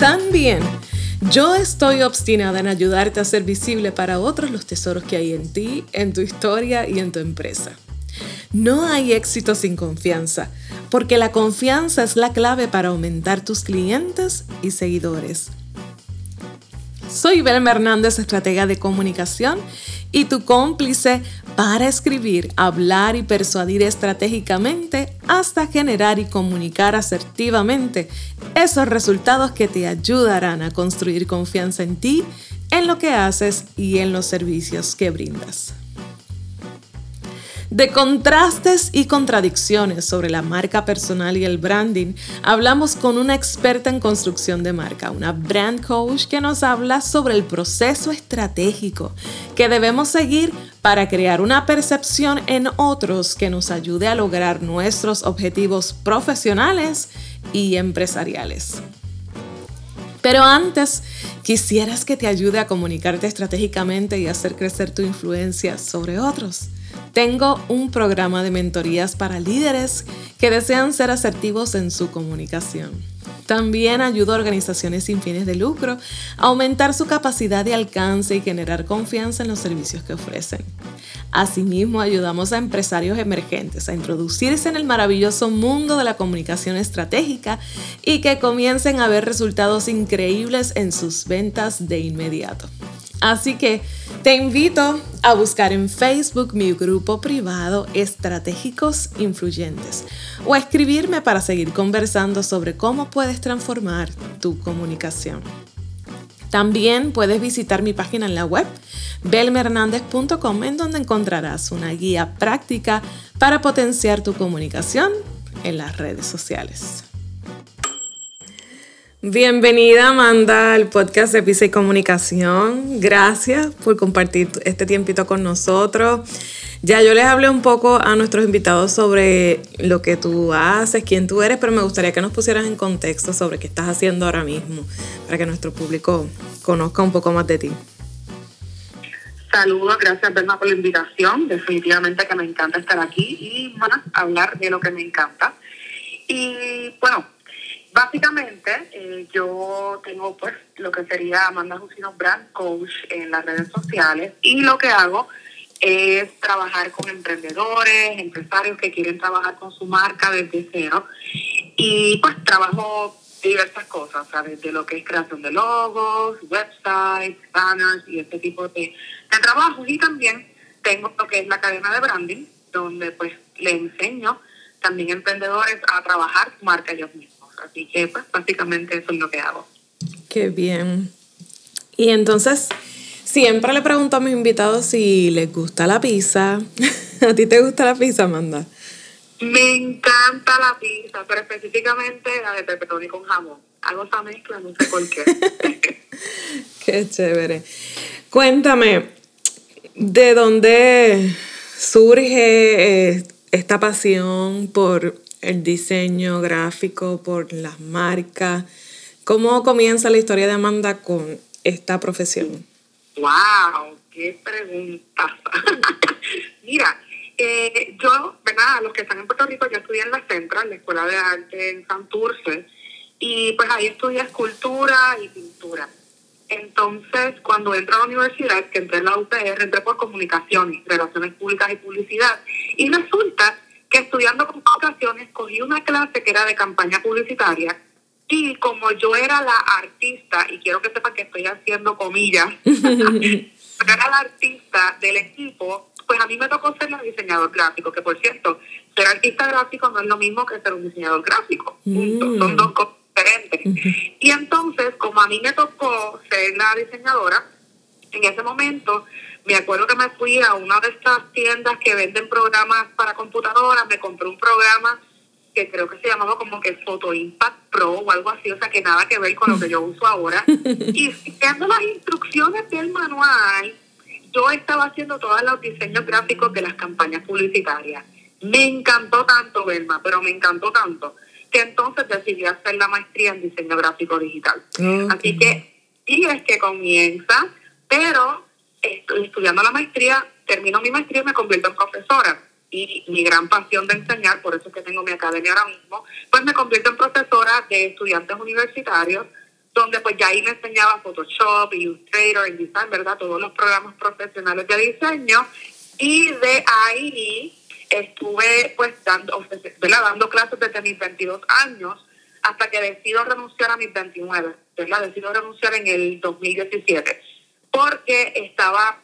También, yo estoy obstinada en ayudarte a ser visible para otros los tesoros que hay en ti, en tu historia y en tu empresa. No hay éxito sin confianza, porque la confianza es la clave para aumentar tus clientes y seguidores. Soy Belma Hernández, estratega de comunicación y tu cómplice para escribir, hablar y persuadir estratégicamente hasta generar y comunicar asertivamente esos resultados que te ayudarán a construir confianza en ti, en lo que haces y en los servicios que brindas. De contrastes y contradicciones sobre la marca personal y el branding, hablamos con una experta en construcción de marca, una brand coach que nos habla sobre el proceso estratégico que debemos seguir para crear una percepción en otros que nos ayude a lograr nuestros objetivos profesionales y empresariales. Pero antes, quisieras que te ayude a comunicarte estratégicamente y hacer crecer tu influencia sobre otros. Tengo un programa de mentorías para líderes que desean ser asertivos en su comunicación. También ayudo a organizaciones sin fines de lucro a aumentar su capacidad de alcance y generar confianza en los servicios que ofrecen. Asimismo, ayudamos a empresarios emergentes a introducirse en el maravilloso mundo de la comunicación estratégica y que comiencen a ver resultados increíbles en sus ventas de inmediato. Así que te invito a buscar en Facebook mi grupo privado Estratégicos Influyentes o a escribirme para seguir conversando sobre cómo puedes transformar tu comunicación. También puedes visitar mi página en la web belmehernandez.com en donde encontrarás una guía práctica para potenciar tu comunicación en las redes sociales. Bienvenida Amanda al podcast de Pisa y Comunicación. Gracias por compartir este tiempito con nosotros. Ya yo les hablé un poco a nuestros invitados sobre lo que tú haces, quién tú eres, pero me gustaría que nos pusieras en contexto sobre qué estás haciendo ahora mismo para que nuestro público conozca un poco más de ti. Saludos, gracias Berna por la invitación. Definitivamente que me encanta estar aquí y más hablar de lo que me encanta. Y bueno, Básicamente, eh, yo tengo pues lo que sería Amanda Jusino Brand Coach en las redes sociales y lo que hago es trabajar con emprendedores, empresarios que quieren trabajar con su marca desde cero y pues trabajo diversas cosas, ¿sabes? De lo que es creación de logos, websites, banners y este tipo de, de trabajos y también tengo lo que es la cadena de branding donde pues le enseño también emprendedores a trabajar su marca ellos mismos. Así que pues básicamente eso es lo que hago. Qué bien. Y entonces, siempre le pregunto a mis invitados si les gusta la pizza. ¿A ti te gusta la pizza, Amanda? Me encanta la pizza, pero específicamente la de pepperoni con jamón. Hago esa mezcla, no sé por qué. qué chévere. Cuéntame, ¿de dónde surge eh, esta pasión por el diseño gráfico, por las marcas. ¿Cómo comienza la historia de Amanda con esta profesión? ¡Wow! ¡Qué pregunta! Mira, eh, yo, ¿verdad? Los que están en Puerto Rico, yo estudié en la Central, la Escuela de Arte en Santurce, y pues ahí estudié escultura y pintura. Entonces, cuando entro a la universidad, que entré en la UPR, entré por comunicación, relaciones públicas y publicidad, y resulta que estudiando comunicaciones cogí una clase que era de campaña publicitaria y como yo era la artista, y quiero que sepan que estoy haciendo comillas, era la artista del equipo, pues a mí me tocó ser el diseñador gráfico, que por cierto, ser artista gráfico no es lo mismo que ser un diseñador gráfico, mm. son dos cosas diferentes. Y entonces, como a mí me tocó ser la diseñadora, en ese momento me acuerdo que me fui a una de estas tiendas que venden programas para computadoras, me compré un programa que creo que se llamaba como que Photo Impact Pro o algo así, o sea que nada que ver con lo que yo uso ahora. Y siguiendo las instrucciones del manual, yo estaba haciendo todos los diseños gráficos de las campañas publicitarias. Me encantó tanto, Belma, pero me encantó tanto, que entonces decidí hacer la maestría en diseño gráfico digital. Así que, y es que comienza, pero estudiando la maestría, termino mi maestría y me convierto en profesora. Y mi gran pasión de enseñar, por eso es que tengo mi academia ahora mismo, pues me convierto en profesora de estudiantes universitarios donde pues ya ahí me enseñaba Photoshop, Illustrator, InDesign, ¿verdad? Todos los programas profesionales de diseño. Y de ahí estuve pues dando, ¿verdad? dando clases desde mis 22 años hasta que decido renunciar a mis 29, ¿verdad? Decido renunciar en el 2017 porque estaba,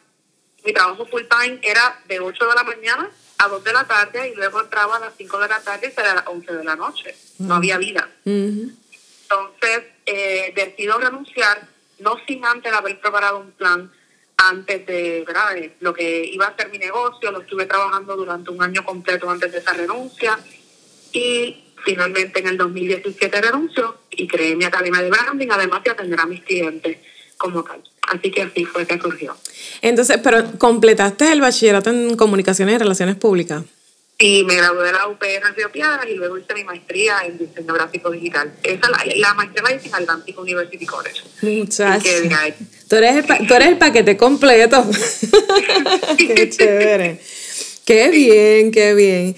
mi trabajo full time era de 8 de la mañana a 2 de la tarde y luego entraba a las 5 de la tarde y salía a las 11 de la noche. No había vida. Entonces, eh, decido renunciar, no sin antes haber preparado un plan antes de, ¿verdad? lo que iba a ser mi negocio, lo estuve trabajando durante un año completo antes de esa renuncia y finalmente en el 2017 renunció y creé mi academia de branding, además de atender a mis clientes como tal. Así que así fue que surgió. Entonces, pero completaste el bachillerato en comunicaciones y relaciones públicas. Sí, me gradué de la UP en Río Piedras y luego hice mi maestría en diseño gráfico digital. Esa la, la maestría la hice en Atlantic University College. Muchachos. Tú eres, el, tú eres el paquete completo. qué chévere. Qué bien, qué bien.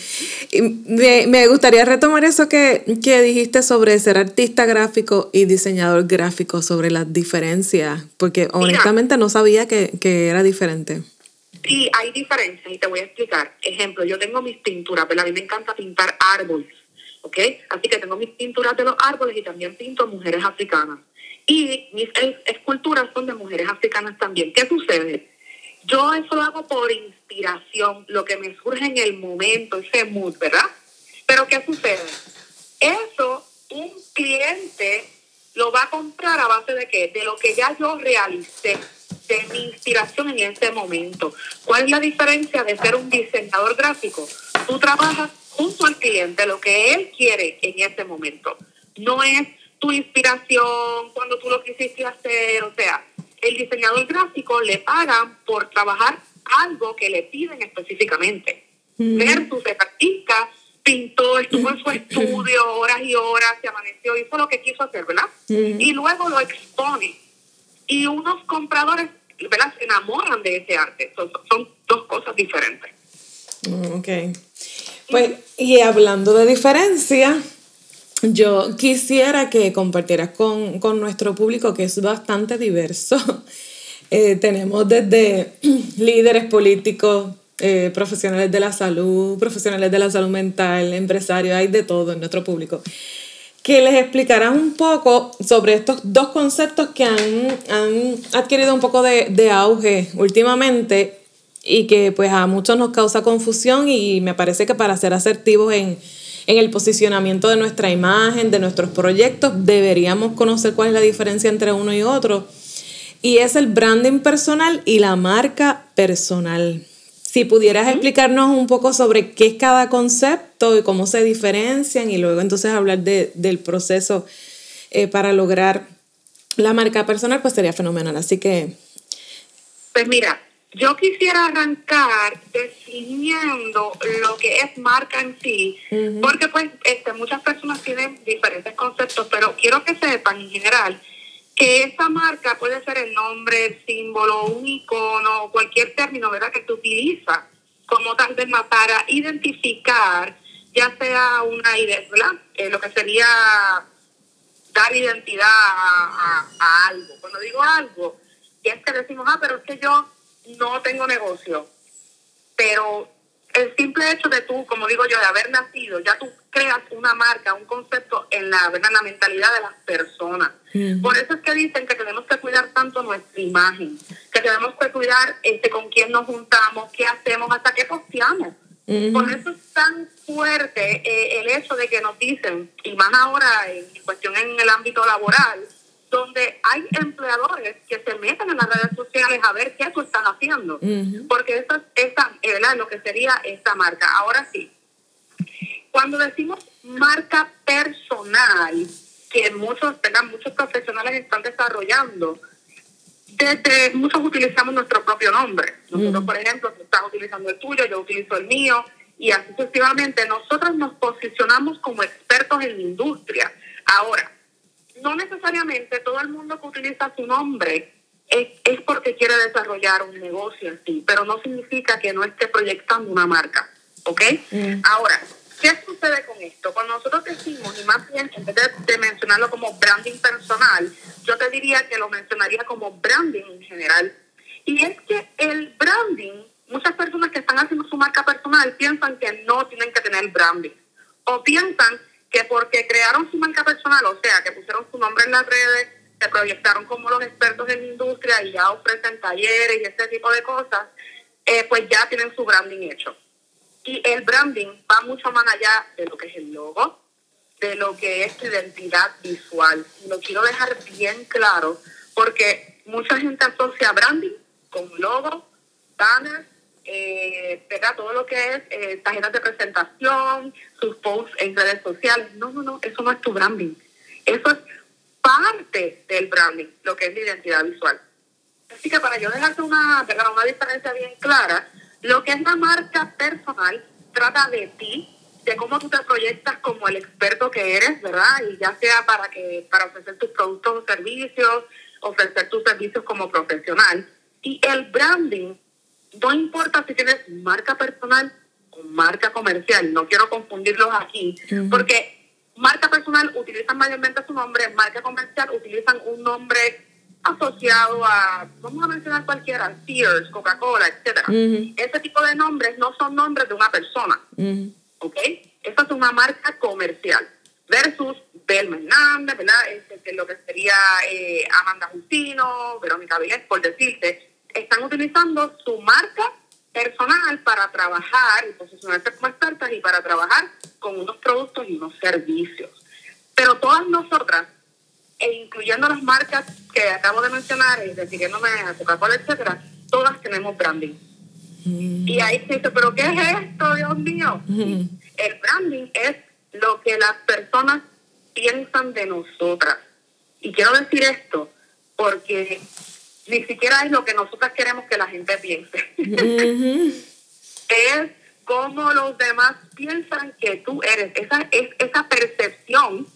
Me, me gustaría retomar eso que, que, dijiste sobre ser artista gráfico y diseñador gráfico, sobre las diferencias, porque honestamente no sabía que, que, era diferente. Sí, hay diferencias y te voy a explicar. Ejemplo, yo tengo mis pinturas, pero a mí me encanta pintar árboles, ¿ok? Así que tengo mis pinturas de los árboles y también pinto mujeres africanas. Y mis esculturas son de mujeres africanas también. ¿Qué sucede? Yo eso lo hago por inspiración, lo que me surge en el momento, ese mood, ¿verdad? Pero ¿qué sucede? Eso un cliente lo va a comprar a base de qué? De lo que ya yo realicé, de mi inspiración en ese momento. ¿Cuál es la diferencia de ser un diseñador gráfico? Tú trabajas junto al cliente lo que él quiere en ese momento. No es tu inspiración cuando tú lo quisiste hacer, o sea, el diseñador gráfico le pagan por trabajar algo que le piden específicamente. Versus el artista pintó, estuvo en su estudio horas y horas, se amaneció, hizo lo que quiso hacer, ¿verdad? Y luego lo expone. Y unos compradores, ¿verdad? Se enamoran de ese arte. Son, son dos cosas diferentes. Mm, ok. Pues, y hablando de diferencia, yo quisiera que compartieras con, nuestro público, que es bastante diverso. Eh, tenemos desde líderes políticos, eh, profesionales de la salud, profesionales de la salud mental, empresarios, hay de todo en nuestro público. Que les explicarán un poco sobre estos dos conceptos que han, han adquirido un poco de, de auge últimamente y que pues a muchos nos causa confusión y me parece que para ser asertivos en, en el posicionamiento de nuestra imagen, de nuestros proyectos, deberíamos conocer cuál es la diferencia entre uno y otro. Y es el branding personal y la marca personal. Si pudieras explicarnos un poco sobre qué es cada concepto y cómo se diferencian y luego entonces hablar de, del proceso eh, para lograr la marca personal, pues sería fenomenal. Así que... Pues mira, yo quisiera arrancar definiendo lo que es marca en sí, porque pues este, muchas personas tienen diferentes conceptos, pero quiero que sepan en general que esa marca puede ser el nombre, símbolo, un icono, cualquier término ¿verdad? que tú utilizas como tal vez para identificar ya sea una idea, ¿verdad? Eh, lo que sería dar identidad a, a algo. Cuando digo algo, es que decimos, ah, pero es que yo no tengo negocio, pero el simple hecho de tú, como digo yo, de haber nacido, ya tú creas una marca, un concepto en la, en la mentalidad de las personas. Por eso es que dicen que tenemos que cuidar tanto nuestra imagen, que tenemos que cuidar este, con quién nos juntamos, qué hacemos, hasta qué posteamos. Por eso es tan fuerte eh, el hecho de que nos dicen, y más ahora en cuestión en el ámbito laboral, donde hay empleadores que se meten en las redes sociales a ver qué tú están haciendo, porque eso es esa, eh, lo que sería esta marca. Ahora sí, cuando decimos marca personal, que muchos, muchos profesionales están desarrollando, desde muchos utilizamos nuestro propio nombre. Nosotros, por ejemplo, tú estás utilizando el tuyo, yo utilizo el mío, y así sucesivamente. Nosotros nos posicionamos como expertos en la industria. Ahora, no necesariamente todo el mundo que utiliza su nombre es, es porque quiere desarrollar un negocio así, pero no significa que no esté proyectando una marca, ¿ok? Mm. Ahora, ¿Qué sucede con esto? Cuando nosotros decimos, y más bien, en vez de, mencionarlo como branding personal, yo te diría que lo mencionaría como branding en general. Y es que el branding, muchas personas que están haciendo su marca personal piensan que no tienen que tener branding. O piensan que porque crearon su marca personal, o sea, que pusieron su nombre en las redes, se proyectaron como los expertos en la industria y ya ofrecen talleres y ese tipo de cosas, eh, pues ya tienen su branding hecho. Y el branding va mucho más allá de lo que es el logo, de lo que es tu identidad visual. Lo quiero dejar bien claro porque mucha gente asocia branding con logo, banners, eh, todo lo que es eh, tarjetas de presentación, sus posts en redes sociales. No, no, no, eso no es tu branding. Eso es parte del branding, lo que es la identidad visual. Así que para yo dejarte una, una diferencia bien clara, lo que es la marca personal trata de ti, de cómo tú te proyectas como el experto que eres, ¿verdad? Y ya sea para que para ofrecer tus productos o servicios, ofrecer tus servicios como profesional. Y el branding, no importa si tienes marca personal o marca comercial, no quiero confundirlos aquí, porque marca personal utilizan mayormente su nombre, marca comercial utilizan un nombre asociado a, vamos a mencionar cualquiera, Sears, Coca-Cola, etcétera. Ese tipo de nombres no son nombres de una persona, ¿ok? Esto es una marca comercial versus Belma Hernández, ¿verdad? Este, lo que sería eh, Amanda Justino, Verónica Vélez, por decirte, están utilizando su marca personal para trabajar y posicionarse como expertas y para trabajar con unos productos y unos servicios. Pero todas nosotras e incluyendo las marcas que acabo de mencionar, y refiriéndome a Coca-Cola, etcétera, todas tenemos branding. Mm. Y ahí se dice, ¿pero qué es esto, Dios mío? Mm. El branding es lo que las personas piensan de nosotras. Y quiero decir esto porque ni siquiera es lo que nosotras queremos que la gente piense. es como los demás piensan que tú eres. Esa, es, esa percepción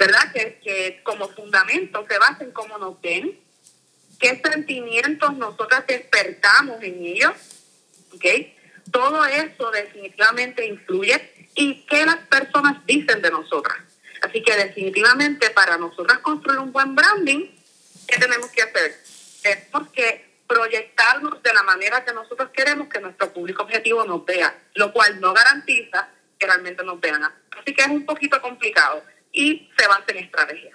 ¿verdad? Que, que como fundamento se basa en cómo nos ven, qué sentimientos nosotras despertamos en ellos, ¿ok? Todo eso definitivamente influye y qué las personas dicen de nosotras. Así que definitivamente para nosotras construir un buen branding, ¿qué tenemos que hacer? Tenemos que proyectarnos de la manera que nosotros queremos que nuestro público objetivo nos vea, lo cual no garantiza que realmente nos vean. Así que es un poquito complicado y se basa en estrategia.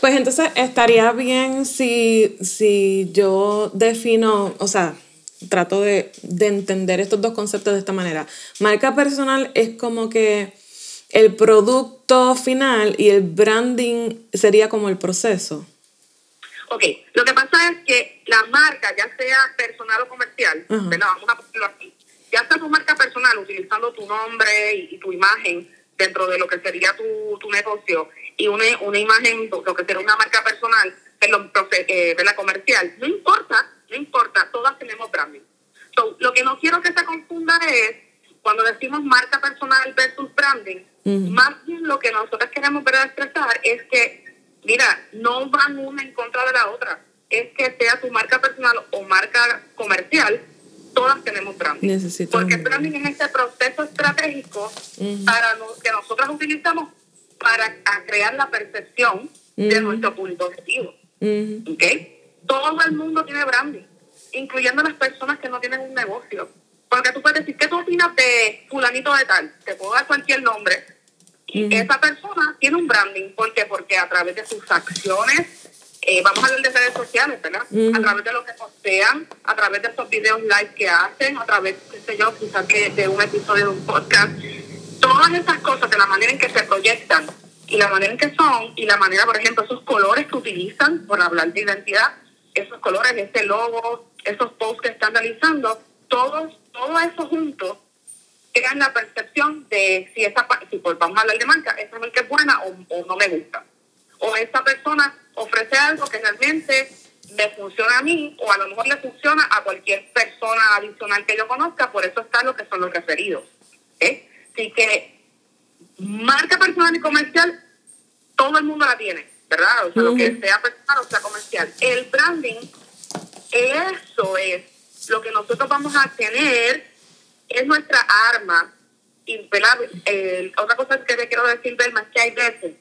Pues entonces estaría bien si, si yo defino, o sea, trato de, de, entender estos dos conceptos de esta manera. Marca personal es como que el producto final y el branding sería como el proceso. Ok, lo que pasa es que la marca, ya sea personal o comercial, vamos a ponerlo aquí, ya sea tu marca personal utilizando tu nombre y tu imagen, dentro de lo que sería tu, tu negocio y una, una imagen, lo que sería una marca personal, eh, de la comercial, no importa, no importa, todas tenemos branding. lo que no quiero que se confunda es cuando decimos marca personal versus branding, más bien lo que nosotros queremos ver expresar es que, mira, no van una en contra de la otra, es que sea tu marca personal o marca comercial, todas tenemos branding. Porque el branding es este proceso estratégico para que nosotros utilizamos para crear la percepción de nuestro público objetivo. Todo el mundo tiene branding, incluyendo las personas que no tienen un negocio. Porque tú puedes decir, ¿qué tú opinas de fulanito de tal? Te puedo dar cualquier nombre. Y esa persona tiene un branding. ¿Por qué? Porque a través de sus acciones, eh, vamos a hablar de redes sociales, ¿verdad? A través de lo que postean, a través de esos videos live que hacen, a través, qué sé yo, quizás de, un episodio de un podcast. Todas esas cosas, de la manera en que se proyectan y la manera en que son, y la manera, por ejemplo, esos colores que utilizan, por hablar de identidad, esos colores, ese logo, esos posts que están realizando, todos, todo eso juntos crean la percepción de si esa, si pues vamos a hablar de marca, esa marca es buena o, o no me gusta. O esa persona ofrece algo que realmente me funciona a mí o a lo mejor le funciona a cualquier persona adicional que yo conozca, por eso está lo que son los referidos. ¿eh? Así que marca personal y comercial, todo el mundo la tiene, ¿verdad? O sea, lo que sea personal o sea comercial. El branding, eso es lo que nosotros vamos a tener, es nuestra arma y eh, otra cosa que te quiero decir, Belma, es que hay veces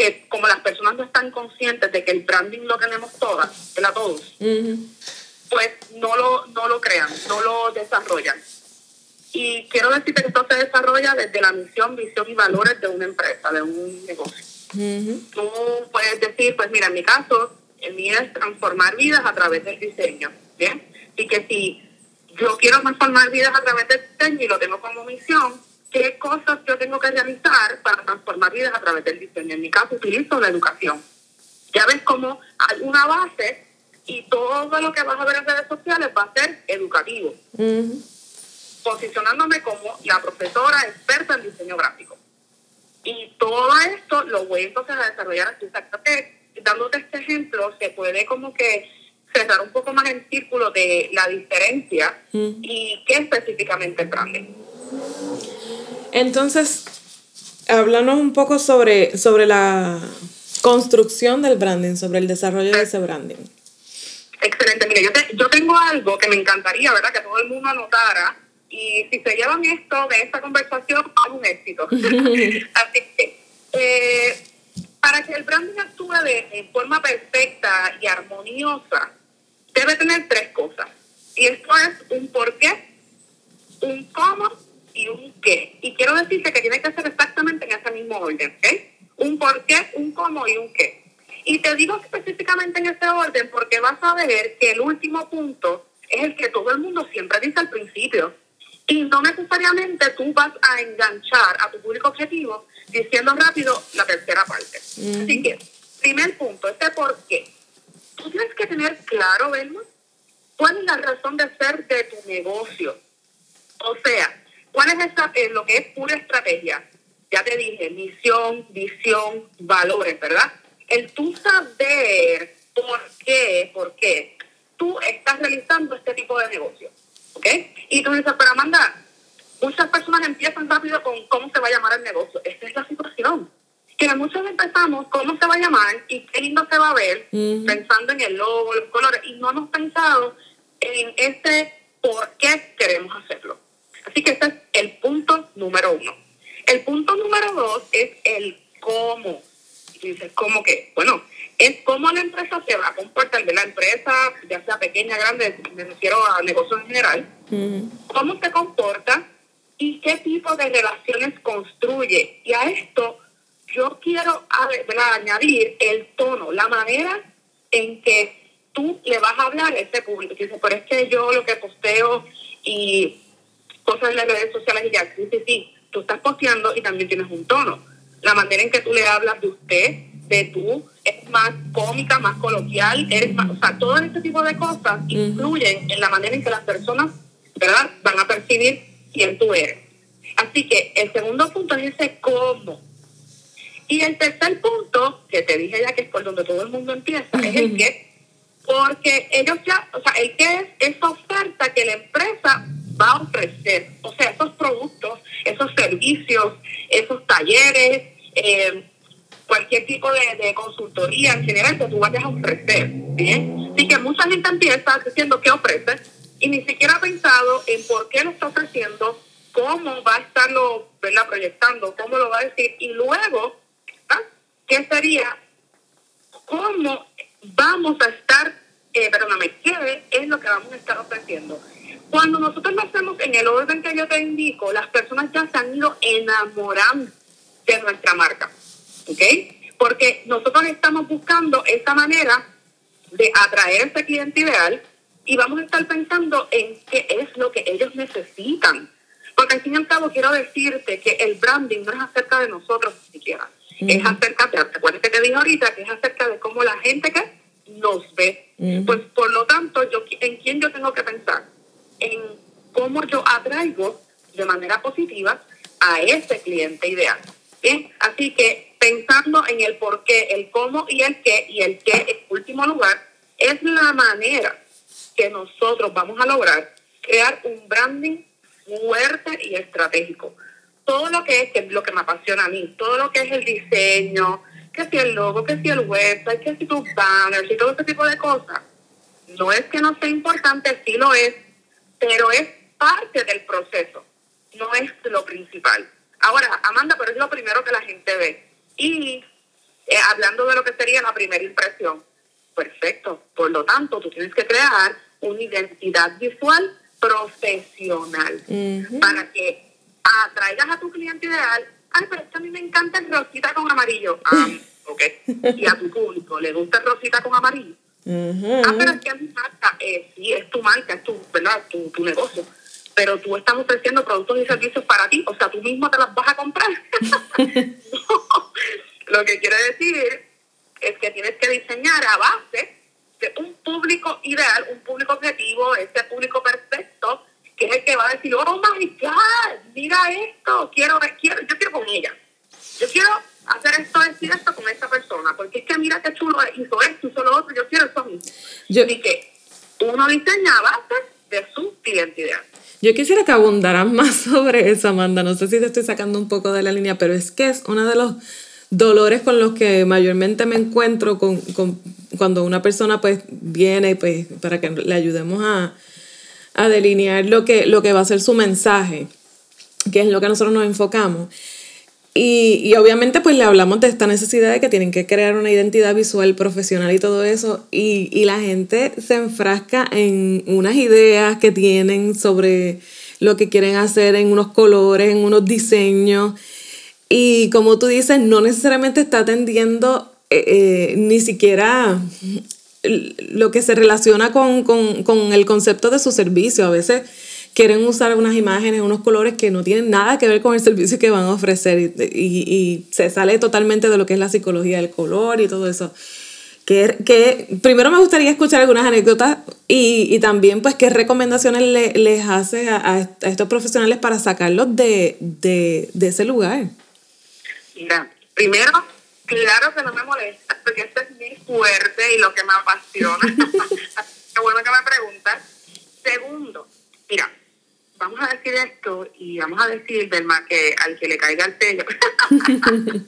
que como las personas no están conscientes de que el branding lo tenemos todas, ¿verdad? Todos, pues no lo, no lo crean, no lo desarrollan. Y quiero decirte que esto se desarrolla desde la misión, visión y valores de una empresa, de un negocio. Tú puedes decir, pues mira, en mi caso, el mío es transformar vidas a través del diseño, ¿bien? Y que si yo quiero transformar vidas a través del diseño y lo tengo como misión, ¿qué cosas yo tengo que realizar para transformar vidas a través del diseño? En mi caso utilizo la educación. Ya ves cómo hay una base y todo lo que vas a ver en redes sociales va a ser educativo. Posicionándome como la profesora experta en diseño gráfico. Y todo esto lo voy entonces a desarrollar aquí. dándote este ejemplo, se puede como que cerrar un poco más el círculo de la diferencia y qué específicamente es branding. Entonces, háblanos un poco sobre, sobre la construcción del branding, sobre el desarrollo de ese branding. Excelente, mire, yo, yo tengo algo que me encantaría, ¿verdad? Que todo el mundo anotara y si se llevan esto de esta conversación, es un éxito. Así que, eh, para que el branding actúe de, forma perfecta y armoniosa, debe tener tres cosas. Y esto es un por qué, un cómo y un qué. Y quiero decirte que tiene que ser exactamente en ese mismo orden, ¿ok? Un por qué, un cómo y un qué. Y te digo específicamente en ese orden porque vas a ver que el último punto es el que todo el mundo siempre dice al principio. Y no necesariamente tú vas a enganchar a tu público objetivo diciendo rápido la tercera parte. Así que, primer punto, este por qué. Tú tienes que tener claro, Belma, cuál es la razón de ser de tu negocio. O sea, cuál es esa, eh, lo que es pura estrategia. Ya te dije, misión, visión, valores, ¿verdad? El tú saber por qué, por qué tú estás realizando este tipo de negocio. ¿Ok? Y tú dices, pero Amanda, muchas personas empiezan rápido con cómo se va a llamar el negocio. Esta es la situación. Que muchos empezamos cómo se va a llamar y qué lindo se va a ver, pensando en el logo, los colores, y no hemos pensado en este por qué queremos hacerlo. Así que ese es el punto número uno. El punto número dos es el cómo. Y dices, ¿cómo qué? Bueno, es cómo la empresa se va a comportar de la empresa, ya sea pequeña, grande, me refiero a negocios en general, cómo se comporta y qué tipo de relaciones construye. Y a esto yo quiero añadir el tono, la manera en que tú le vas a hablar a ese público. Dice, pero es que yo lo que posteo y cosas en las redes sociales y ya, sí, sí, sí, tú estás posteando y también tienes un tono. La manera en que tú le hablas de usted, de tú, es más cómica, más coloquial, eres más, o sea, todo este tipo de cosas influyen en la manera en que las personas, ¿verdad?, van a percibir quién tú eres. Así que el segundo punto es ese cómo. Y el tercer punto, que te dije ya que es por donde todo el mundo empieza, es el qué. Porque ellos ya, o sea, el qué es esa oferta que la empresa va a ofrecer. O sea, esos productos, esos servicios, esos talleres, eh, cualquier tipo de, consultoría en general que tú vayas a ofrecer. ¿bien? Así que mucha gente empieza diciendo qué ofrece y ni siquiera ha pensado en por qué lo está ofreciendo, cómo va a estarlo proyectando, cómo lo va a decir y luego, ¿ah? ¿qué sería? ¿Cómo vamos a estar, eh, perdóname, qué es lo que vamos a estar ofreciendo? Cuando nosotros lo hacemos en el orden que yo te indico, las personas ya se han ido enamorando de nuestra marca. ¿ok? Porque nosotros estamos buscando esa manera de atraer ese cliente ideal y vamos a estar pensando en qué es lo que ellos necesitan. Porque al fin y al cabo quiero decirte que el branding no es acerca de nosotros ni siquiera. Es acerca, de, ¿te acuerdas que te dije ahorita? Que es acerca de cómo la gente que nos ve. Pues por lo tanto, yo ¿en quién yo tengo que pensar? En cómo yo atraigo de manera positiva a ese cliente ideal. ¿Bien? Así que pensando en el por qué, el cómo y el qué, y el qué en último lugar, es la manera que nosotros vamos a lograr crear un branding fuerte y estratégico. Todo lo que es, que lo que me apasiona a mí, todo lo que es el diseño, que si el logo, que si el website, que si tus banners y todo ese tipo de cosas, no es que no sea importante, sí lo es, pero es parte del proceso. no es lo principal. Ahora, Amanda, pero es lo primero que la gente ve. Y eh, hablando de lo que sería la primera impresión, perfecto. Por lo tanto, tú tienes que crear una identidad visual profesional para que atraigas a tu cliente ideal. Ay, pero es que a mí me encanta el rosita con amarillo. Ah, ok. Y a tu público le gusta el rosita con amarillo. Ah, pero es que es mi marca. Eh, sí, es tu marca, es tu, ¿verdad? Tu, tu negocio pero tú estás ofreciendo productos y servicios para ti, o sea, tú mismo te las vas a comprar. Lo que quiere decir es que tienes que diseñar a base de un público ideal, un público objetivo, ese público perfecto, que es el que va a decir, oh my God, mira esto, quiero, quiero, yo quiero con ella. Yo quiero hacer esto, decir esto con esta persona, porque es que mira qué chulo hizo esto, hizo lo otro, yo quiero eso mismo. Yo, Así que uno diseña a base de su cliente ideal. Yo quisiera que abundaran más sobre eso, Amanda. No sé si te estoy sacando un poco de la línea, pero es que es uno de los dolores con los que mayormente me encuentro con, cuando una persona pues viene pues para que le ayudemos a, delinear lo que, lo que va a ser su mensaje, que es lo que nosotros nos enfocamos. Y, obviamente pues le hablamos de esta necesidad de que tienen que crear una identidad visual profesional y todo eso. Y, y la gente se enfrasca en unas ideas que tienen sobre lo que quieren hacer, en unos colores, en unos diseños. Y como tú dices, no necesariamente está atendiendo eh, eh, ni siquiera lo que se relaciona con, con, con el concepto de su servicio. A veces quieren usar unas imágenes, unos colores que no tienen nada que ver con el servicio que van a ofrecer y, y, se sale totalmente de lo que es la psicología del color y todo eso. Que, que primero me gustaría escuchar algunas anécdotas y, y también pues qué recomendaciones le, les hace a, a, estos profesionales para sacarlos de, de, de ese lugar. Mira, primero, claro que no me molesta, porque esto es muy fuerte y lo que me apasiona. Qué bueno que me preguntas. Segundo, mira, vamos a decir esto y vamos a decir, del más que al que le caiga el sello.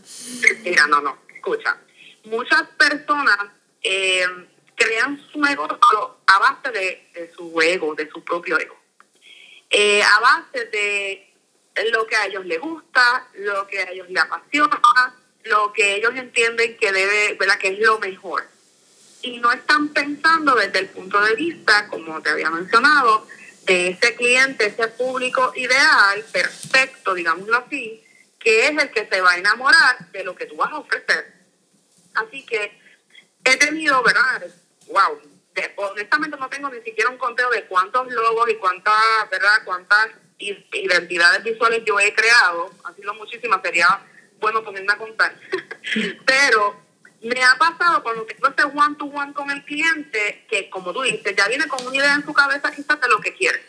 Mira, no, no, escucha. Muchas personas eh, crean su negocio a base de, su ego, de su propio ego. Eh, a base de lo que a ellos les gusta, lo que a ellos les apasiona, lo que ellos entienden que debe, ¿verdad? que es lo mejor. Y no están pensando desde el punto de vista, como te había mencionado, de ese cliente, ese público ideal, perfecto, digámoslo así, que es el que se va a enamorar de lo que tú vas a ofrecer. Así que he tenido, ¿verdad? Wow, honestamente no tengo ni siquiera un conteo de cuántos logos y cuántas, ¿verdad? Cuántas identidades visuales yo he creado, ha sido muchísimas, sería bueno ponerme a contar. Pero me ha pasado cuando tengo ese one to one con el cliente, que como tú dices, ya viene con una idea en su cabeza quizás de lo que quiere.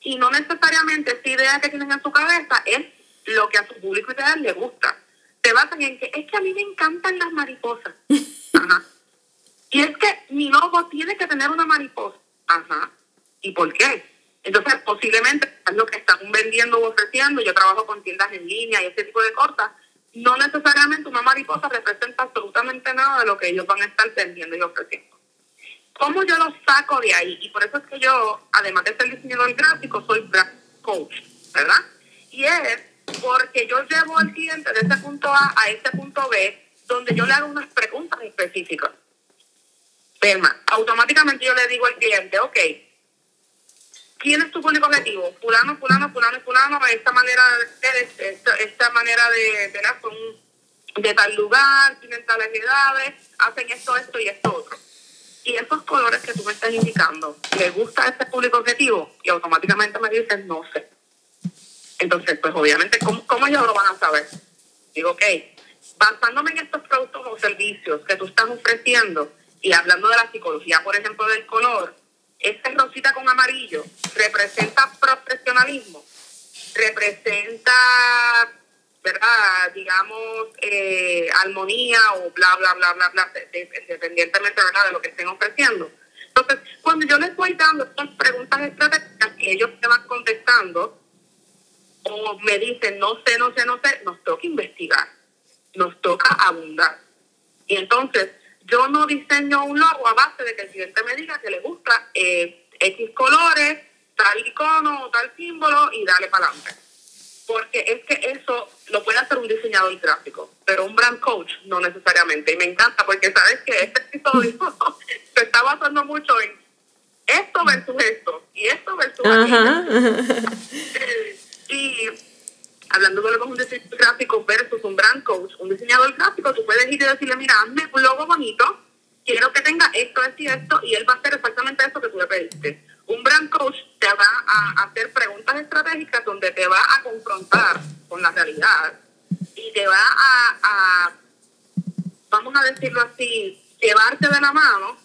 Y no necesariamente esa idea que tienen en su cabeza es lo que a su público ideal le gusta. Se basan en que es que a mí me encantan las mariposas. Ajá. Y es que mi logo tiene que tener una mariposa. Ajá. ¿Y por qué? Entonces, posiblemente es lo que están vendiendo o ofreciendo. Yo trabajo con tiendas en línea y ese tipo de cosas no necesariamente una mariposa representa absolutamente nada de lo que ellos van a estar vendiendo y ofreciendo. ¿Cómo yo los saco de ahí? Y por eso es que yo, además de ser diseñador gráfico, soy brand coach, ¿verdad? Y es porque yo llevo al cliente de ese punto A a ese punto B, donde yo le hago unas preguntas específicas. Tema, automáticamente yo le digo al cliente, ok, ¿quién es tu público objetivo? Fulano, fulano, fulano, fulano, esta manera de esta, esta manera de, de, son de tal lugar, tienen tales edades, hacen esto, esto y esto otro. Y esos colores que tú me estás indicando, ¿le gusta a este público objetivo? Y automáticamente me dicen, no sé. Entonces, pues obviamente, ¿cómo, ¿cómo ellos lo van a saber? Digo, ok, basándome en estos productos o servicios que tú estás ofreciendo y hablando de la psicología, por ejemplo, del color, esta rosita con amarillo representa profesionalismo, representa, ¿verdad? Digamos, eh, armonía o bla, bla, bla, bla, bla, independientemente de lo que estén ofreciendo. Entonces, cuando yo les voy dando estas preguntas estratégicas que ellos te van contestando, o me dicen, no sé, no sé, no sé, nos toca investigar, nos toca abundar. Y entonces, yo no diseño un logo a base de que el cliente me diga que le gusta eh, X colores, tal icono o tal símbolo y dale para adelante. porque es que eso lo puede hacer un diseñador gráfico, pero un brand coach no necesariamente. Y me encanta porque sabes que este episodio se está basando mucho en esto versus esto y esto versus Ajá. y hablando de lo que un diseñador gráfico versus un brand coach, un diseñador gráfico, tú puedes ir y decirle, mira, hazme un logo bonito, quiero que tenga esto, esto y esto, y él va a hacer exactamente eso que tú le pediste. Un brand coach te va a hacer preguntas estratégicas donde te va a confrontar con la realidad y te va a vamos a decirlo así, llevarte de la mano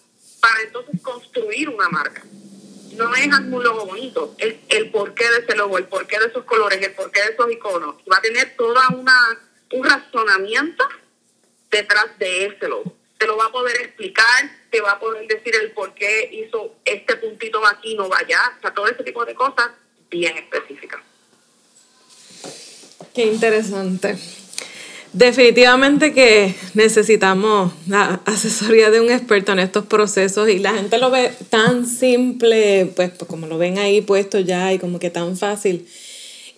para entonces construir una marca. No es un logo bonito, el, el porqué de ese logo, el porqué de esos colores, el porqué de esos iconos. Va a tener toda una un razonamiento detrás de ese logo. Te lo va a poder explicar, te va a poder decir el por qué hizo este puntito aquí, no vaya, o sea, todo ese tipo de cosas bien específicas. Qué interesante. Definitivamente que necesitamos la asesoría de un experto en estos procesos y la gente lo ve tan simple, pues, pues como lo ven ahí puesto ya y como que tan fácil.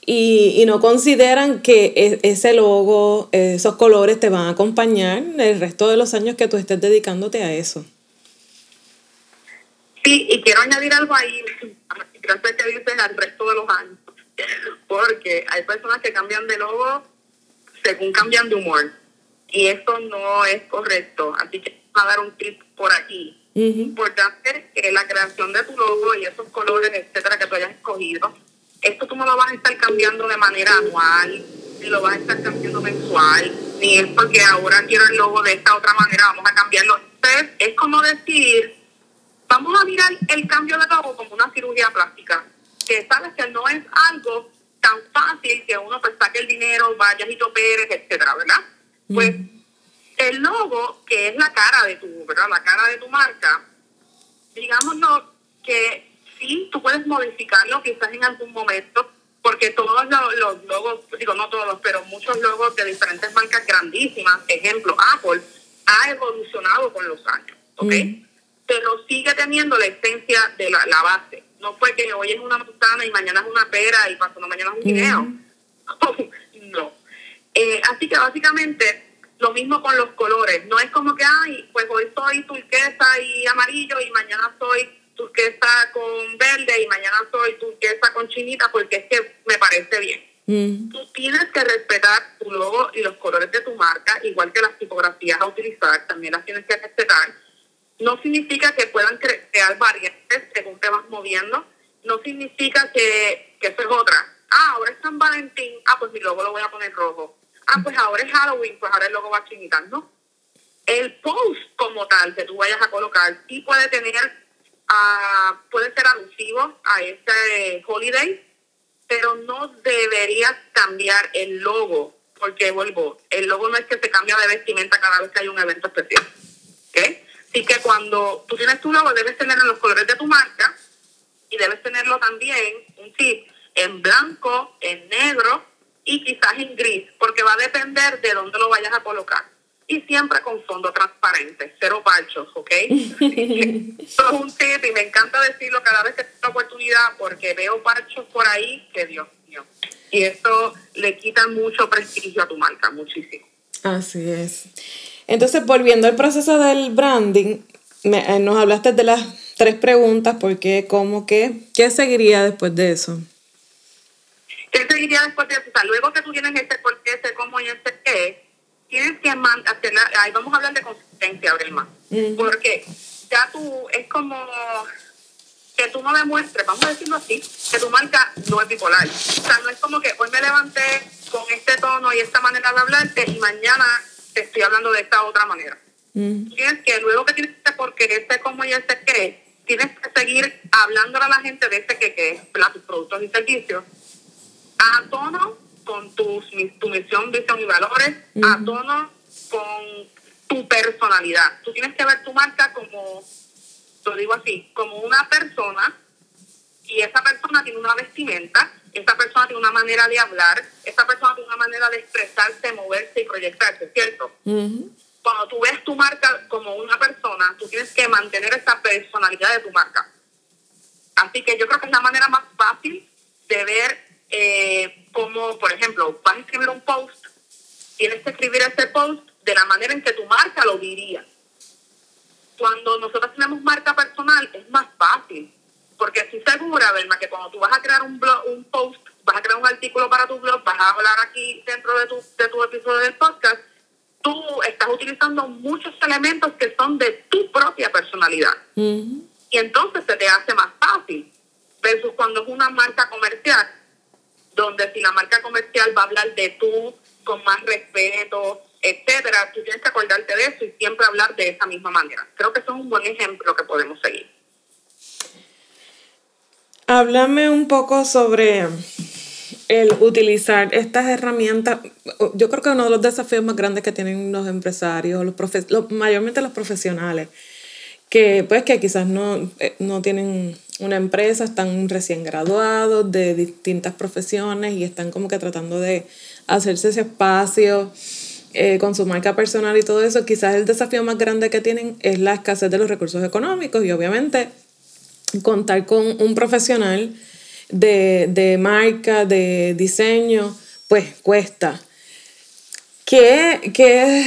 Y, y, no consideran que e, ese logo, esos colores te van a acompañar el resto de los años que tú estés dedicándote a eso. Sí, y quiero añadir algo ahí, gracias que dices al resto de los años, porque hay personas que cambian de logo según cambian de humor. Y eso no es correcto. Así que vamos a dar un tip por aquí. Importante que la creación de tu logo y esos colores, etcétera, que tú hayas escogido, esto tú no lo vas a estar cambiando de manera anual, ni lo vas a estar cambiando mensual, ni es porque ahora quiero el logo de esta otra manera, vamos a cambiarlo. Entonces, es como decir, vamos a mirar el cambio de logo como una cirugía plástica, que sabes que no es algo tan fácil que uno pues saque el dinero, vaya y Pérez, etcétera, ¿verdad? Pues el logo, que es la cara de tu, ¿verdad? La cara de tu marca, digámoslo que sí, tú puedes modificarlo quizás en algún momento, porque todos los, logos, digo no todos, pero muchos logos de diferentes marcas grandísimas, ejemplo, Apple, ha evolucionado con los años, ¿ok? Pero sigue teniendo la esencia de la, la base no fue que hoy es una manzana y mañana es una pera y pasado mañana es un guineo. no. Eh, así que básicamente lo mismo con los colores. No es como que, ay, pues hoy soy turquesa y amarillo y mañana soy turquesa con verde y mañana soy turquesa con chinita porque es que me parece bien. Tú tienes que respetar tu logo y los colores de tu marca, igual que las tipografías a utilizar, también las tienes que respetar no significa que puedan crear variantes según te vas moviendo. No significa que, que eso es otra. Ah, ahora es San Valentín. Ah, pues mi logo lo voy a poner rojo. Ah, pues ahora es Halloween. Pues ahora el logo va a chinitar. No. El post como tal que tú vayas a colocar sí puede tener, uh, puede ser alusivo a ese holiday, pero no deberías cambiar el logo. Porque vuelvo, el logo no es que se cambia de vestimenta cada vez que hay un evento especial. ¿Ok? Así que cuando tú tienes tu logo, debes tenerlo en los colores de tu marca y debes tenerlo también, un tip, en blanco, en negro y quizás en gris, porque va a depender de dónde lo vayas a colocar. Y siempre con fondo transparente, cero parchos, ¿ok? Eso es un tip y me encanta decirlo cada vez que tengo oportunidad porque veo parchos por ahí que Dios mío. Y eso le quita mucho prestigio a tu marca, muchísimo. Así es. Entonces, volviendo al proceso del branding, eh, nos hablaste de las tres preguntas, ¿por qué, cómo, qué? ¿Qué seguiría después de eso? ¿Qué seguiría después de eso? O sea, luego que tú tienes este por qué, este cómo y este qué, tienes que hacerla, ahí vamos a hablar de consistencia, Brelma, porque ya tú, es como que tú no demuestres, vamos a decirlo así, que tu marca no es bipolar. O sea, no es como que hoy me levanté con este tono y esta manera de hablarte y mañana te estoy hablando de esta otra manera. Tienes que, luego que tienes que porque este cómo y este qué, tienes que seguir hablándole a la gente de este que qué, tus productos y servicios, a tono con tus, tu misión, visión y valores, a tono con tu personalidad. Tú tienes que ver tu marca como, lo digo así, como una persona y esa persona tiene una vestimenta esta persona tiene una manera de hablar, esta persona tiene una manera de expresarse, moverse y proyectarse, ¿cierto? Cuando tú ves tu marca como una persona, tú tienes que mantener esa personalidad de tu marca. Así que yo creo que es la manera más fácil de ver eh, como, por ejemplo, vas a escribir un post, tienes que escribir ese post de la manera en que tu marca lo diría. Cuando nosotros tenemos marca personal es más fácil, porque estoy segura, Belma, que cuando tú vas a crear un blog, un post, vas a crear un artículo para tu blog, vas a hablar aquí dentro de tu, de tu episodio del podcast, tú estás utilizando muchos elementos que son de tu propia personalidad. Y entonces se te hace más fácil, versus cuando es una marca comercial, donde si la marca comercial va a hablar de tú con más respeto, etcétera, tú tienes que acordarte de eso y siempre hablar de esa misma manera. Creo que eso es un buen ejemplo que podemos seguir. Háblame un poco sobre el utilizar estas herramientas. Yo creo que uno de los desafíos más grandes que tienen los empresarios, los, mayormente los profesionales, que pues que quizás no, eh, no tienen una empresa, están recién graduados de distintas profesiones y están como que tratando de hacerse ese espacio eh, con su marca personal y todo eso, quizás el desafío más grande que tienen es la escasez de los recursos económicos y obviamente contar con un profesional de, marca, de diseño, pues cuesta. ¿Qué, qué,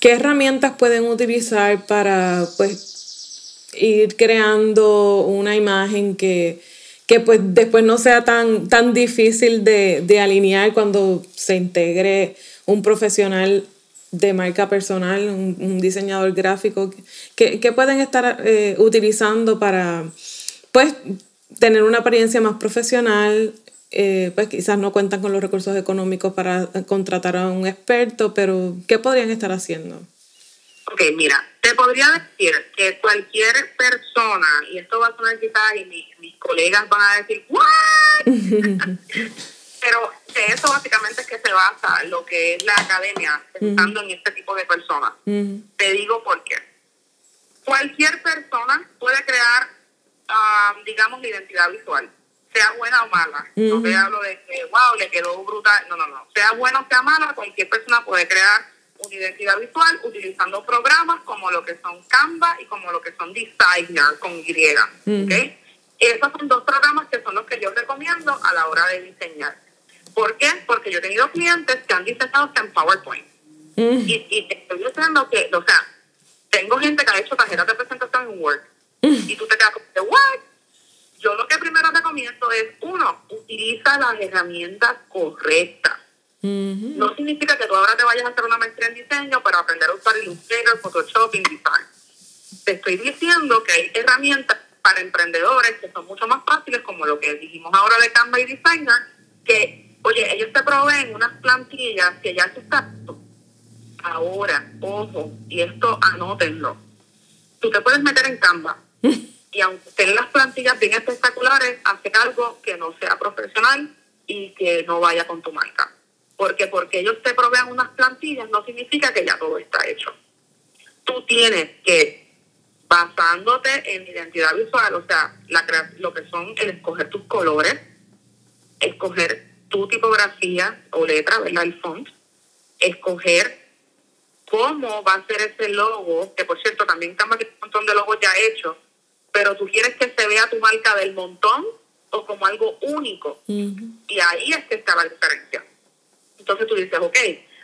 qué herramientas pueden utilizar para pues ir creando una imagen que, que pues después no sea tan, tan difícil de, de alinear cuando se integre un profesional de marca personal, un, diseñador gráfico, que, pueden estar eh, utilizando para, pues, tener una apariencia más profesional, eh, pues quizás no cuentan con los recursos económicos para contratar a un experto, pero ¿qué podrían estar haciendo? Ok, mira, te podría decir que cualquier persona, y esto va a sonar quizás y mis, mis colegas van a decir, ¿what? Pero de eso básicamente es que se basa lo que es la academia, pensando en este tipo de personas. Te digo por qué. Cualquier persona puede crear, um, digamos, la identidad visual, sea buena o mala. No te hablo de que, wow, le quedó brutal. No, no, no. Sea buena o sea mala, cualquier persona puede crear una identidad visual utilizando programas como lo que son Canva y como lo que son Designer con Y. ¿okay? Esos son dos programas que son los que yo recomiendo a la hora de diseñar. ¿Por qué? Porque yo he tenido clientes que han diseñado en PowerPoint. Y, y, te estoy diciendo que, o sea, tengo gente que ha hecho tarjetas de presentación en Word. Y tú te quedas como, ¿what? Yo lo que primero recomiendo es, uno, utiliza las herramientas correctas. No significa que tú ahora te vayas a hacer una maestría en diseño para aprender a usar Illustrator, Photoshop, InDesign. Te estoy diciendo que hay herramientas para emprendedores que son mucho más fáciles, como lo que dijimos ahora de Canva y Designer, que Oye, ellos te proveen unas plantillas que ya se están. Ahora, ojo, y esto anótenlo. Tú te puedes meter en Canva y aunque estén las plantillas bien espectaculares, hacer algo que no sea profesional y que no vaya con tu marca. Porque porque ellos te provean unas plantillas no significa que ya todo está hecho. Tú tienes que, basándote en identidad visual, o sea, la, lo que son el escoger tus colores, escoger tu tipografía o letra, ¿verdad? El font, escoger cómo va a ser ese logo, que por cierto también Canva tiene un montón de logos ya hechos, pero tú quieres que se vea tu marca del montón o como algo único. Y ahí es que está la diferencia. Entonces tú dices, ok,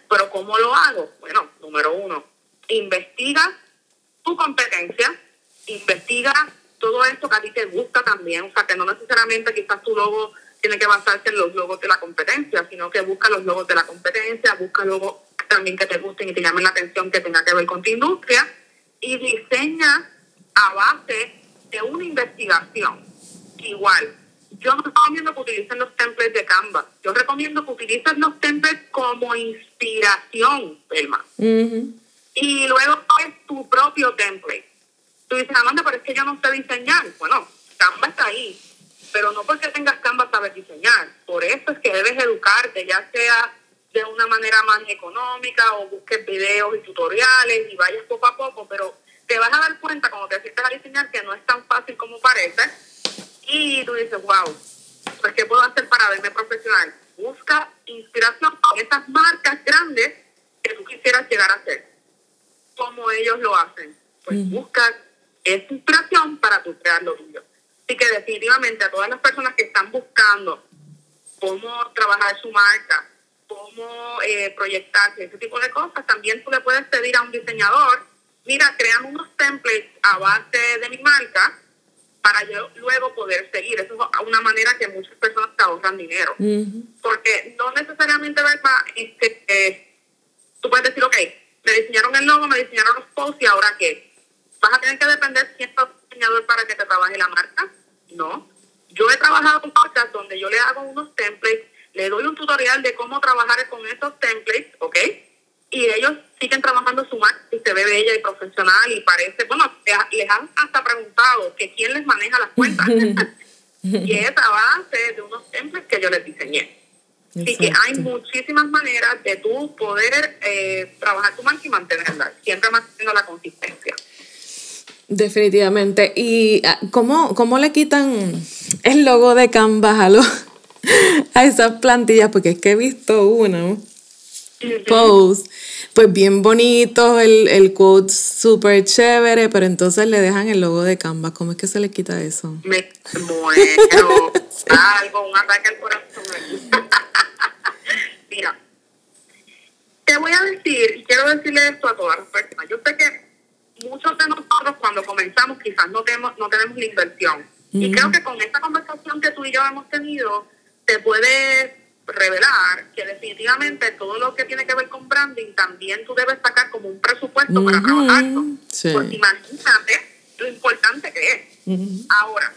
pero ¿cómo lo hago? Bueno, número uno, investiga tu competencia, investiga todo esto que a ti te gusta también, o sea, que no necesariamente quizás tu logo tiene que basarse en los logos de la competencia, sino que busca los logos de la competencia, busca logos también que te gusten y te llamen la atención que tenga que ver con tu industria y diseña a base de una investigación. Igual, yo no recomiendo que utilicen los templates de Canva, yo recomiendo que utilicen los templates como inspiración, Belma. Y luego es tu propio template. Tú dices, Amanda, pero es que yo no sé diseñar. Bueno, Canva está ahí pero no porque tengas Canva sabes diseñar. Por eso es que debes educarte, ya sea de una manera más económica o busques videos y tutoriales y vayas poco a poco, pero te vas a dar cuenta cuando te sientas a diseñar que no es tan fácil como parece y tú dices, wow, pues ¿qué puedo hacer para verme profesional? Busca inspiración en esas marcas grandes que tú quisieras llegar a ser, como ellos lo hacen. Pues busca esa inspiración para tu crear lo tuyo. Así que definitivamente a todas las personas que están buscando cómo trabajar su marca, cómo eh, proyectarse, ese tipo de cosas, también tú le puedes pedir a un diseñador, mira, crean unos templates a base de mi marca para yo luego poder seguir. Eso es una manera que muchas personas te ahorran dinero. Porque no necesariamente, ¿verdad? Este, eh, tú puedes decir, ok, me diseñaron el logo, me diseñaron los posts y ahora qué. ¿Vas a tener que depender si diseñador para que te trabaje la marca? No. Yo he trabajado con marcas donde yo le hago unos templates, le doy un tutorial de cómo trabajar con esos templates, ¿ok? Y ellos siguen trabajando su marca y se ve bella y profesional y parece, bueno, les han hasta preguntado que quién les maneja las cuentas. y es a base de unos templates que yo les diseñé. Así que hay muchísimas maneras de tú poder eh, trabajar tu marca y mantenerla, siempre manteniendo la consistencia. Definitivamente. ¿Y ah, cómo, cómo le quitan el logo de Canva a, a esas plantillas? Porque es que he visto una post, pues bien bonito, el, el quote súper chévere, pero entonces le dejan el logo de Canva. ¿Cómo es que se le quita eso? Me muero. Algo, un ataque al corazón. Mira, te voy a decir, y quiero decirle esto a todas las personas. Yo sé que muchos de nosotros cuando comenzamos quizás no tenemos, no tenemos la inversión. Y creo que con esta conversación que tú y yo hemos tenido, te puede revelar que definitivamente todo lo que tiene que ver con branding también tú debes sacar como un presupuesto para trabajarlo. Porque imagínate lo importante que es. Ahora,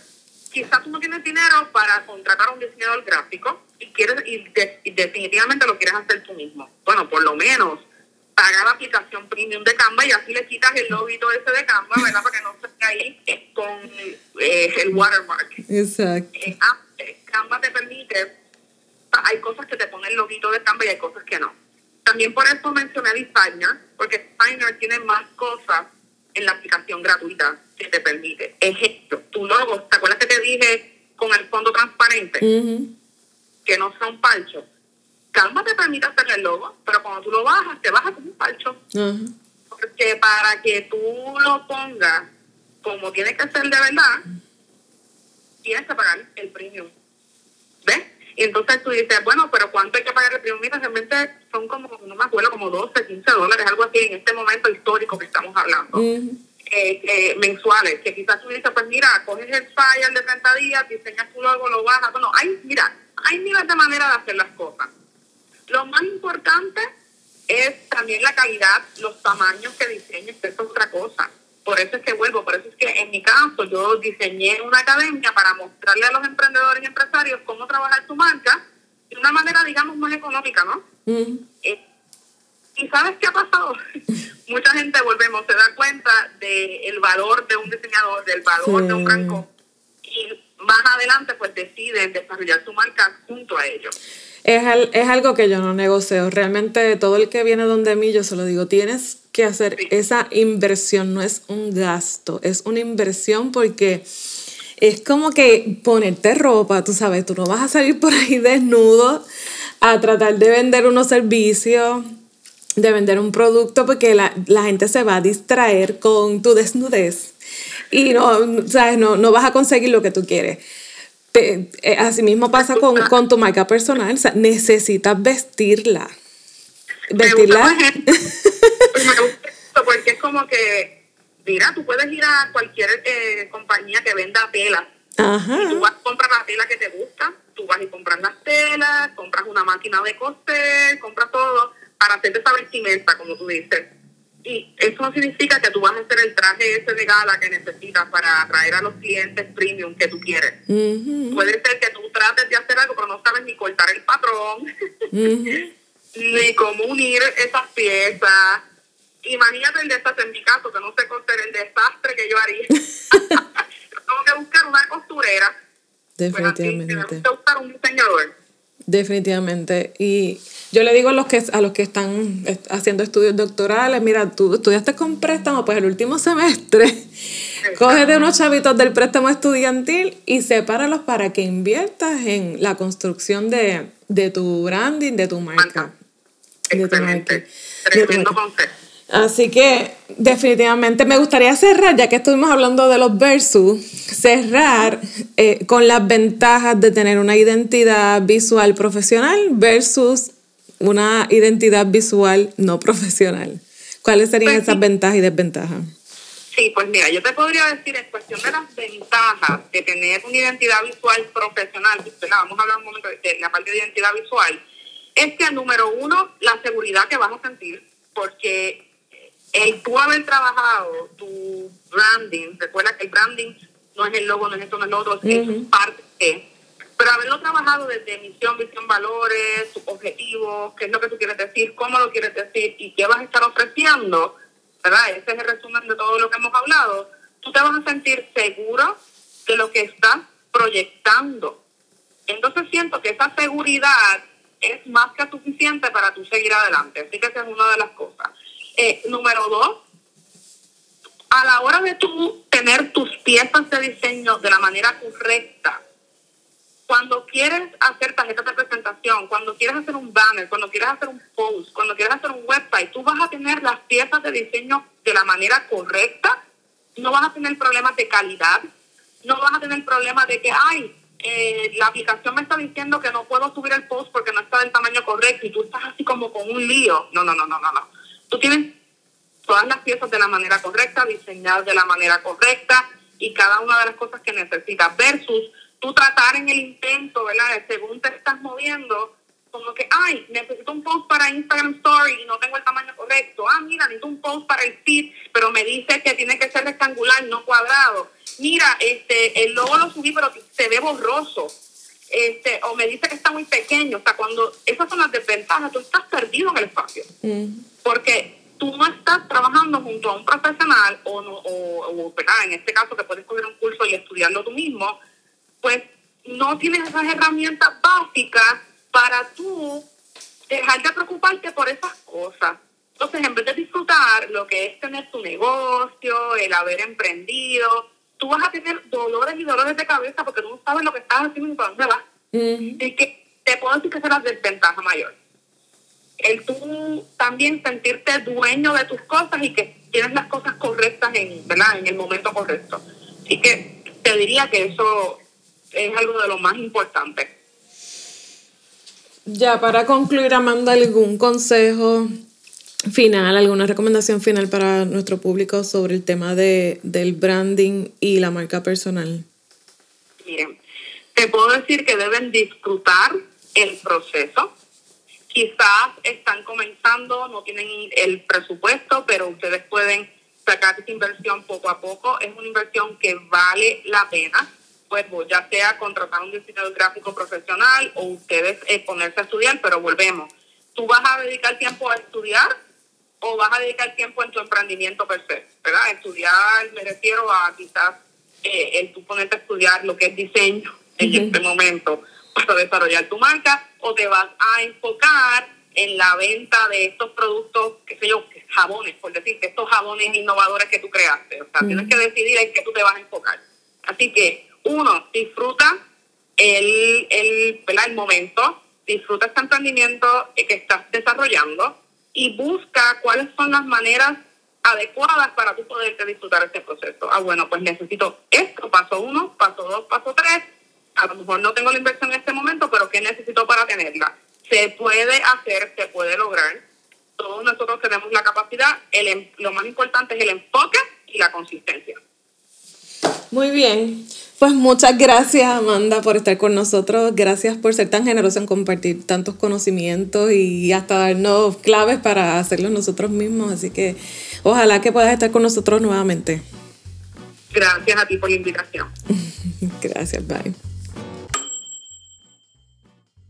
quizás tú no tienes dinero para contratar a un diseñador gráfico y quieres y definitivamente lo quieres hacer tú mismo. Bueno, por lo menos paga la aplicación premium de Canva y así le quitas el logito ese de Canva, ¿verdad? Para que no se quede ahí con eh, el watermark. Exacto. Eh, ah, eh, Canva te permite, hay cosas que te ponen el loguito de Canva y hay cosas que no. También por eso mencioné Designer, porque Designer tiene más cosas en la aplicación gratuita que te permite. Ejemplo, tu logo, ¿te acuerdas que te dije con el fondo transparente? Que no sea un palcho Canva te permite hacer el logo, pero cuando tú lo bajas, te baja como un palcho. Porque para que tú lo pongas como tiene que ser de verdad, tienes que pagar el premium. ¿Ves? Y entonces tú dices, bueno, pero ¿cuánto hay que pagar el? Mira, realmente son como, no me acuerdo, como 12, 15 dólares, algo así, en este momento histórico que estamos hablando. Eh, eh, mensuales, que quizás tú dices, pues mira, coges el file de 30 días, diseñas tu logo, lo bajas. Bueno, hay, mira, hay miles de maneras de hacer las cosas. Lo más importante es también la calidad, los tamaños que diseñes, que es otra cosa. Por eso es que vuelvo, por eso es que en mi caso yo diseñé una academia para mostrarle a los emprendedores y empresarios cómo trabajar su marca de una manera, digamos, más económica, ¿no? Eh, y sabes qué ha pasado? Mucha gente, volvemos, se da cuenta del valor de un diseñador, del valor de un rango, y más adelante pues deciden desarrollar su marca junto a ellos. Es, es algo que yo no negocio. Realmente todo el que viene donde mí, yo se lo digo, tienes que hacer esa inversión, no es un gasto, es una inversión porque es como que ponerte ropa, tú sabes, tú no vas a salir por ahí desnudo a tratar de vender unos servicios, de vender un producto, porque la, gente se va a distraer con tu desnudez y no, ¿sabes? No, no vas a conseguir lo que tú quieres. Eh, así mismo pasa con, con, tu marca personal, o sea, necesitas vestirla. Vestirla. Me gusta, porque es como que, mira, tú puedes ir a cualquier eh, compañía que venda telas. Ajá. Y tú vas a comprar la tela que te gusta, tú vas y compras las telas, compras una máquina de coser, compras todo para hacerte esa vestimenta, como tú dices. Y eso no significa que tú vas a hacer el traje ese de gala que necesitas para atraer a los clientes premium que tú quieres. Puede ser que tú trates de hacer algo, pero no sabes ni cortar el patrón, ni cómo unir esas piezas. Imagínate el desastre, en mi caso, que no sé coser el desastre que yo haría. Tengo que buscar una costurera. Pues Definitivamente. Pues que buscar un diseñador. Definitivamente. Y yo le digo a los que, a los que están haciendo estudios doctorales, mira, tú estudiaste con préstamo, pues el último semestre, de unos chavitos del préstamo estudiantil y sepáralos para que inviertas en la construcción de, tu branding, de tu marca. Excelente. Tremendo Así que definitivamente me gustaría cerrar, ya que estuvimos hablando de los versus, cerrar eh, con las ventajas de tener una identidad visual profesional versus una identidad visual no profesional. ¿Cuáles serían pues esas ventajas y desventajas? Sí, pues mira, yo te podría decir en cuestión de las ventajas de tener una identidad visual profesional, vamos a hablar un momento de la parte de identidad visual, es que número uno, la seguridad que vas a sentir, porque el tú haber trabajado tu branding, recuerda que el branding no es el logo, no es esto, no es lo otro, es parte de, pero haberlo trabajado desde misión, visión, valores, tus objetivos, qué es lo que tú quieres decir, cómo lo quieres decir y qué vas a estar ofreciendo, ¿verdad? Ese es el resumen de todo lo que hemos hablado. Tú te vas a sentir seguro de lo que estás proyectando. Entonces siento que esa seguridad es más que suficiente para tú seguir adelante. Así que esa es una de las cosas. Eh, número dos, a la hora de tú tener tus piezas de diseño de la manera correcta, cuando quieres hacer tarjetas de presentación, cuando quieres hacer un banner, cuando quieres hacer un post, cuando quieres hacer un website, tú vas a tener las piezas de diseño de la manera correcta, no vas a tener problemas de calidad, no vas a tener problemas de que, ay, eh, la aplicación me está diciendo que no puedo subir el post porque no está del tamaño correcto y tú estás así como con un lío. No, no, no, no, no, no. Tú tienes todas las piezas de la manera correcta, diseñadas de la manera correcta y cada una de las cosas que necesitas versus tú tratar en el intento, ¿verdad? Según te estás moviendo, como que, ay, necesito un post para Instagram Story y no tengo el tamaño correcto. Ah, mira, necesito un post para el feed, pero me dice que tiene que ser rectangular, no cuadrado. Mira, este, el logo lo subí, pero se ve borroso. Este, o me dice que está muy pequeño. O sea, cuando esas son las desventajas, tú estás perdido en el espacio. Mm. Porque tú no estás trabajando junto a un profesional o, no, o, en este caso que puedes coger un curso y estudiarlo tú mismo, pues no tienes esas herramientas básicas para tú dejar de preocuparte por esas cosas. Entonces, en vez de disfrutar lo que es tener tu negocio, el haber emprendido, tú vas a tener dolores y dolores de cabeza porque tú no sabes lo que estás haciendo ni para dónde vas. Y que te puedo decir que la desventaja mayor. El tú también sentirte dueño de tus cosas y que tienes las cosas correctas en, ¿verdad? en el momento correcto. Así que te diría que eso es algo de lo más importante. Ya, para concluir, Amanda, ¿algún consejo final, alguna recomendación final para nuestro público sobre el tema de, del branding y la marca personal? Miren, te puedo decir que deben disfrutar el proceso. Quizás están comenzando, no tienen el presupuesto, pero ustedes pueden sacar esa inversión poco a poco. Es una inversión que vale la pena pues ya sea contratar un diseñador gráfico profesional o ustedes eh, ponerse a estudiar, pero volvemos. ¿Tú vas a dedicar tiempo a estudiar o vas a dedicar tiempo en tu emprendimiento per se? ¿Verdad? Estudiar, me refiero a quizás eh, el tú ponerte a estudiar lo que es diseño en este momento para desarrollar tu marca o te vas a enfocar en la venta de estos productos, qué sé yo, jabones, por decirte, estos jabones innovadores que tú creaste. O sea, tienes que decidir en qué tú te vas a enfocar. Así que uno, disfruta el, el, el momento, disfruta este emprendimiento que estás desarrollando y busca cuáles son las maneras adecuadas para tú poderte disfrutar este proceso. Ah, bueno, pues necesito esto, paso uno, paso dos, paso tres. A lo mejor no tengo la inversión en este momento, pero ¿qué necesito para tenerla? Se puede hacer, se puede lograr. Todos nosotros tenemos la capacidad. El, em, lo más importante es el enfoque y la consistencia. Muy bien. Pues muchas gracias Amanda por estar con nosotros, gracias por ser tan generosa en compartir tantos conocimientos y hasta darnos claves para hacerlo nosotros mismos, así que ojalá que puedas estar con nosotros nuevamente. Gracias a ti por la invitación. gracias, bye.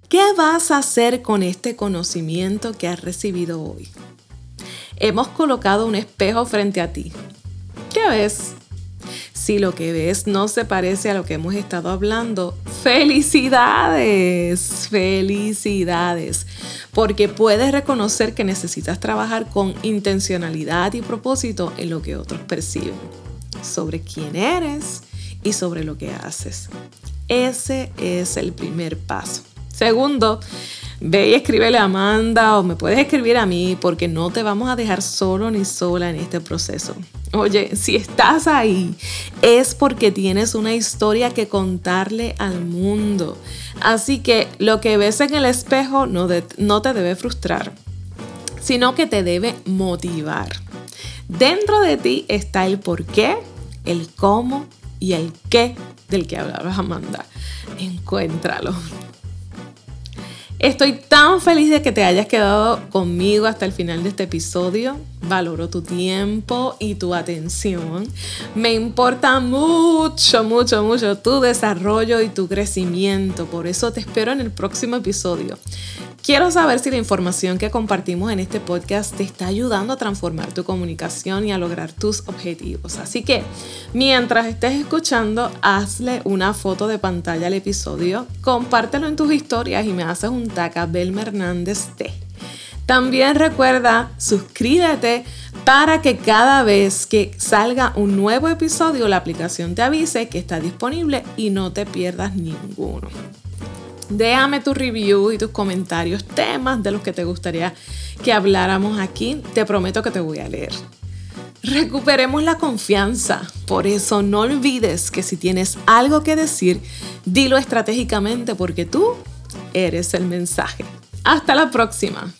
¿Qué vas a hacer con este conocimiento que has recibido hoy? Hemos colocado un espejo frente a ti. ¿Qué ves? Si lo que ves no se parece a lo que hemos estado hablando, felicidades, felicidades, porque puedes reconocer que necesitas trabajar con intencionalidad y propósito en lo que otros perciben, sobre quién eres y sobre lo que haces. Ese es el primer paso. Segundo, ve y escríbele a Amanda o me puedes escribir a mí porque no te vamos a dejar solo ni sola en este proceso. Oye, si estás ahí es porque tienes una historia que contarle al mundo. Así que lo que ves en el espejo no, no te debe frustrar, sino que te debe motivar. Dentro de ti está el por qué, el cómo y el qué del que hablabas, Amanda. Encuéntralo. Estoy tan feliz de que te hayas quedado conmigo hasta el final de este episodio. Valoro tu tiempo y tu atención. Me importa mucho, mucho, mucho tu desarrollo y tu crecimiento. Por eso te espero en el próximo episodio. Quiero saber si la información que compartimos en este podcast te está ayudando a transformar tu comunicación y a lograr tus objetivos. Así que mientras estés escuchando, hazle una foto de pantalla al episodio, compártelo en tus historias y me haces un tag a Belma Hernández T. También recuerda, suscríbete para que cada vez que salga un nuevo episodio la aplicación te avise que está disponible y no te pierdas ninguno. Déjame tu review y tus comentarios, temas de los que te gustaría que habláramos aquí. Te prometo que te voy a leer. Recuperemos la confianza. Por eso no olvides que si tienes algo que decir, dilo estratégicamente porque tú eres el mensaje. Hasta la próxima.